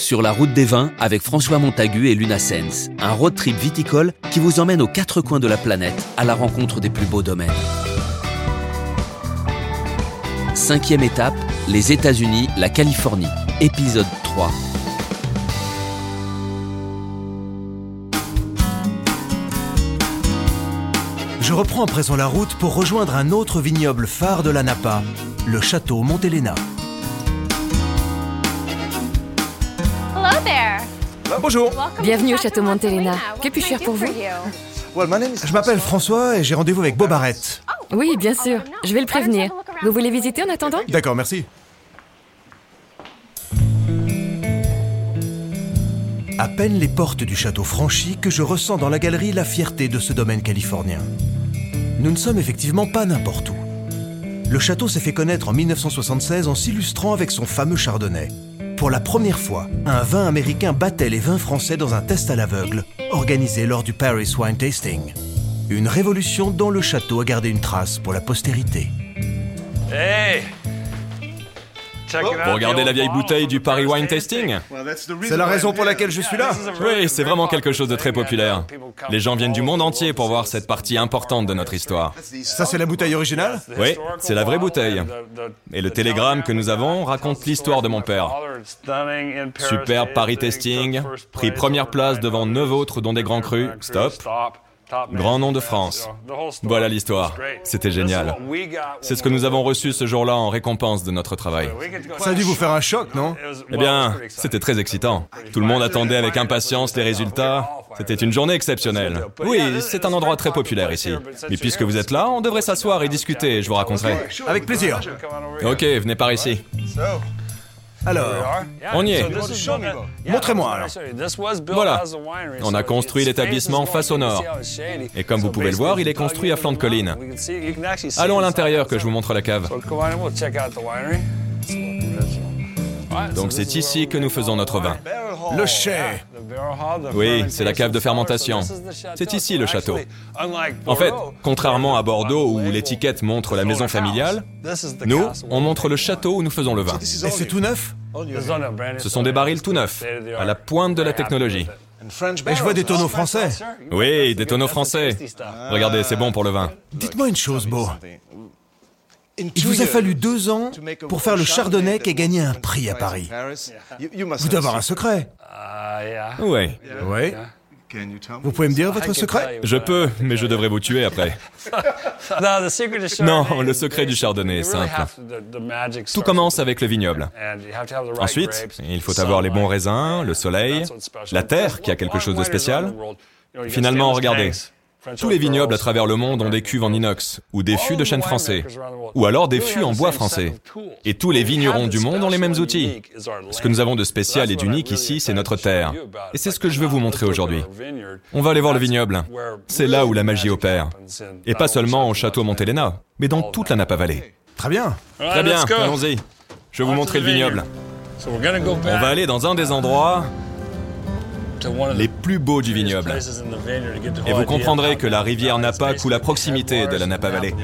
Sur la route des vins avec François Montagu et Luna Sens, un road trip viticole qui vous emmène aux quatre coins de la planète à la rencontre des plus beaux domaines. Cinquième étape, les États-Unis, la Californie, épisode 3. Je reprends à présent la route pour rejoindre un autre vignoble phare de la Napa, le château Montelena. Bonjour, Welcome Bienvenue au château Montelena. Que puis-je I faire pour vous je m'appelle François et j'ai rendez-vous avec Bob Arrête. Oui, bien sûr. Je vais le prévenir. Vous voulez visiter en attendant D'accord, merci. À peine les portes du château franchies que je ressens dans la galerie la fierté de ce domaine californien. Nous ne sommes effectivement pas n'importe où. Le château s'est fait connaître en 1976 en s'illustrant avec son fameux chardonnay. Pour la première fois, un vin américain battait les vins français dans un test à l'aveugle, organisé lors du Paris Wine Tasting. Une révolution dont le château a gardé une trace pour la postérité. Hey! Vous regardez the la old vieille bottle bouteille du Paris Wine tasting. Tasting C'est la raison pour laquelle je suis là. Oui, c'est vraiment quelque chose de très populaire. Les gens viennent du monde entier pour voir cette partie importante de notre histoire. Ça, c'est la bouteille originale Oui, c'est la vraie bouteille. Et le télégramme que nous avons raconte l'histoire de mon père. Superbe Paris Tasting, pris première place devant neuf autres dont des grands crus. Stop. Grand nom de France. Voilà l'histoire. C'était génial. C'est ce que nous avons reçu ce jour-là en récompense de notre travail. Ça a dû vous faire un choc, non Eh bien, c'était très excitant. Tout le monde attendait avec impatience les résultats. C'était une journée exceptionnelle. Oui, c'est un endroit très populaire ici. Mais puisque vous êtes là, on devrait s'asseoir et discuter, et je vous raconterai. Avec plaisir. Ok, venez par ici. Alors, On y est. Montrez-moi, alors. Voilà. On a construit l'établissement face au nord. Et comme vous pouvez le voir, il est construit à flanc de colline. Allons à l'intérieur que je vous montre la cave. Donc c'est ici que nous faisons notre vin. le chai. Oui, c'est la cave de fermentation. C'est ici le château. En fait, contrairement à Bordeaux où l'étiquette montre la maison familiale, nous, on montre le château où nous faisons le vin. Et c'est tout neuf? Ce sont des barils tout neufs, à la pointe de la technologie. Et je vois des tonneaux français. Oui, des tonneaux français. Regardez, c'est bon pour le vin. Dites-moi une chose, Beau. Il vous a fallu deux ans pour faire le chardonnay qui a gagné un prix à Paris. Vous devez avoir un secret. Oui, Oui. Vous pouvez me dire votre secret? je peux, mais je devrais vous tuer après. Non, le secret du chardonnay est simple. Tout commence avec le vignoble. Ensuite, il faut avoir les bons raisins, le soleil, la terre qui a quelque chose de spécial. Finalement, regardez. Tous les vignobles à travers le monde ont des cuves en inox, ou des fûts de chêne français, ou alors des fûts en bois français. Et tous les vignerons du monde ont les mêmes outils. Ce que nous avons de spécial et d'unique ici, c'est notre terre. Et c'est ce que je veux vous montrer aujourd'hui. On va aller voir le vignoble. C'est là où la magie opère. Et pas seulement au château Montelena, mais dans toute la Napa Valley. Très bien. Très bien, allons-y. Je vais vous montrer le vignoble. On va aller dans un des endroits les plus beaux du vignoble. Et vous comprendrez que la rivière Napa coule à proximité de la Napa Valley.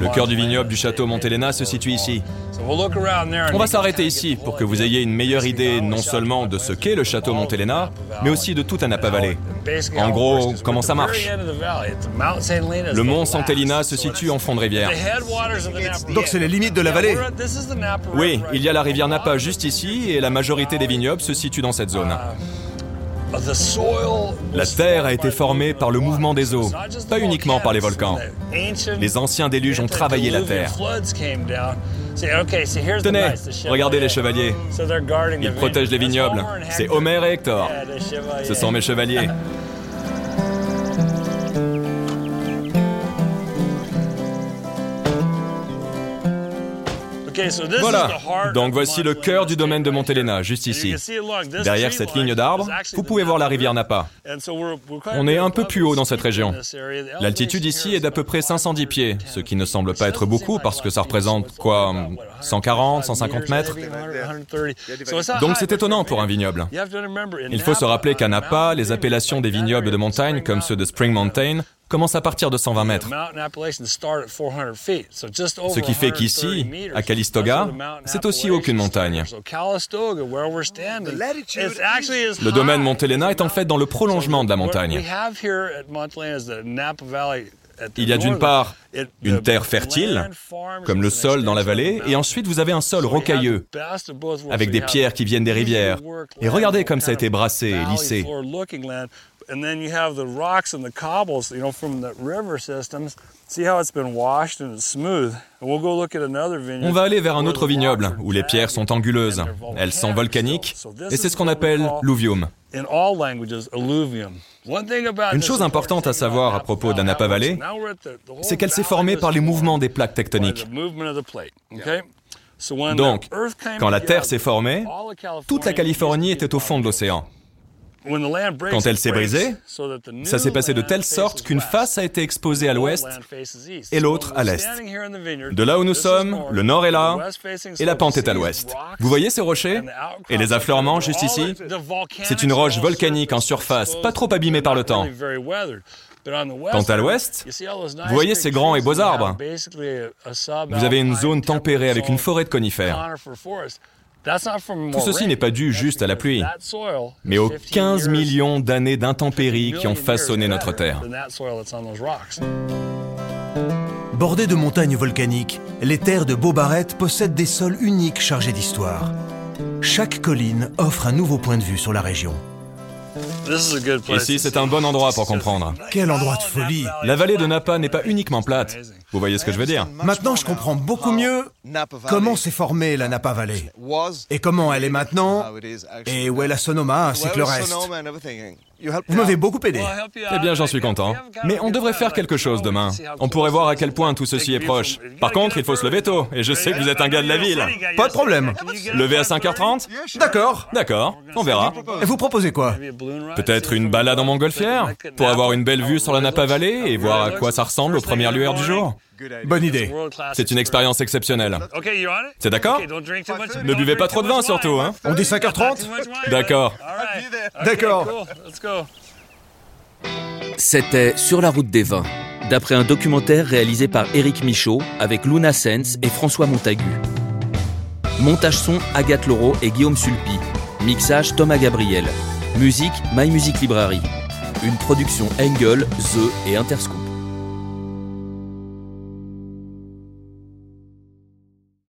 Le cœur du vignoble du château Montelena se situe ici. On va s'arrêter ici pour que vous ayez une meilleure idée non seulement de ce qu'est le château Montelena, mais aussi de toute la Napa Valley. En gros, comment ça marche? Le mont Santelina se situe en fond de rivière. Donc c'est les limites de la vallée. Oui, il y a la rivière Napa juste ici et la majorité des vignobles se situent dans cette zone. La terre a été formée par le mouvement des eaux, pas uniquement par les volcans. Les anciens déluges ont travaillé la terre. Tenez, regardez les chevaliers. Ils protègent les vignobles. C'est Homer et Hector. Ce sont mes chevaliers. Voilà, donc voici le cœur du domaine de Montelena, juste ici. Derrière cette ligne d'arbres, vous pouvez voir la rivière Napa. On est un peu plus haut dans cette région. L'altitude ici est d'à peu près 510 pieds, ce qui ne semble pas être beaucoup parce que ça représente quoi 140, 150 mètres? Donc c'est étonnant pour un vignoble. Il faut se rappeler qu'à Napa, les appellations des vignobles de montagne, comme ceux de Spring Mountain, commence à partir de 120 mètres. Ce qui fait qu'ici, à Calistoga, c'est aussi aucune montagne. Le domaine Montelena est en fait dans le prolongement de la montagne. Il y a d'une part une terre fertile, comme le sol dans la vallée, et ensuite vous avez un sol rocailleux, avec des pierres qui viennent des rivières. Et regardez comme ça a été brassé et lissé. On va aller vers un autre vignoble où les pierres sont anguleuses. Elles sont volcaniques et c'est ce qu'on appelle l'uvium. Une chose importante à savoir à propos de la Napa Valley, c'est qu'elle s'est formée par les mouvements des plaques tectoniques. Donc, quand la Terre s'est formée, toute la Californie était au fond de l'océan. Quand elle s'est brisée, ça s'est passé de telle sorte qu'une face a été exposée à l'ouest et l'autre à l'est. De là où nous sommes, le nord est là et la pente est à l'ouest. Vous voyez ces rochers Et les affleurements juste ici? C'est une roche volcanique en surface, pas trop abîmée par le temps. Quant à l'ouest, vous voyez ces grands et beaux arbres. Vous avez une zone tempérée avec une forêt de conifères. Tout ceci n'est pas dû juste à la pluie, mais aux 15 millions d'années d'intempéries qui ont façonné notre Terre. Bordées de montagnes volcaniques, les terres de Beaubarret possèdent des sols uniques chargés d'histoire. Chaque colline offre un nouveau point de vue sur la région. Ici, c'est un bon endroit pour comprendre. Quel endroit de folie La vallée de Napa n'est pas uniquement plate. Vous voyez ce que je veux dire Maintenant, je comprends beaucoup mieux comment s'est formée la Napa Valley. Et comment elle est maintenant. Et où est la Sonoma ainsi que le reste. Vous m'avez beaucoup aidé. Eh bien, j'en suis content. Mais on devrait faire quelque chose demain. On pourrait voir à quel point tout ceci est proche. Par contre, il faut se lever tôt. Et je sais que vous êtes un gars de la ville. Pas de problème. Lever à 5h30 D'accord. D'accord, on verra. Et vous proposez quoi Peut-être une balade en montgolfière Pour avoir une belle vue sur la Napa Valley et voir à quoi ça ressemble aux premières lueurs du jour Bonne idée. C'est une expérience exceptionnelle. C'est d'accord? Ne buvez pas trop de vin surtout, hein On dit 5h30 D'accord. D'accord. C'était Sur la route des vins, d'après un documentaire réalisé par Éric Michaud avec Luna Sens et François Montagu. Montage son Agathe Laureau et Guillaume Sulpi. Mixage Thomas Gabriel. Musique My Music Library. Une production Engel, The et Interscoop.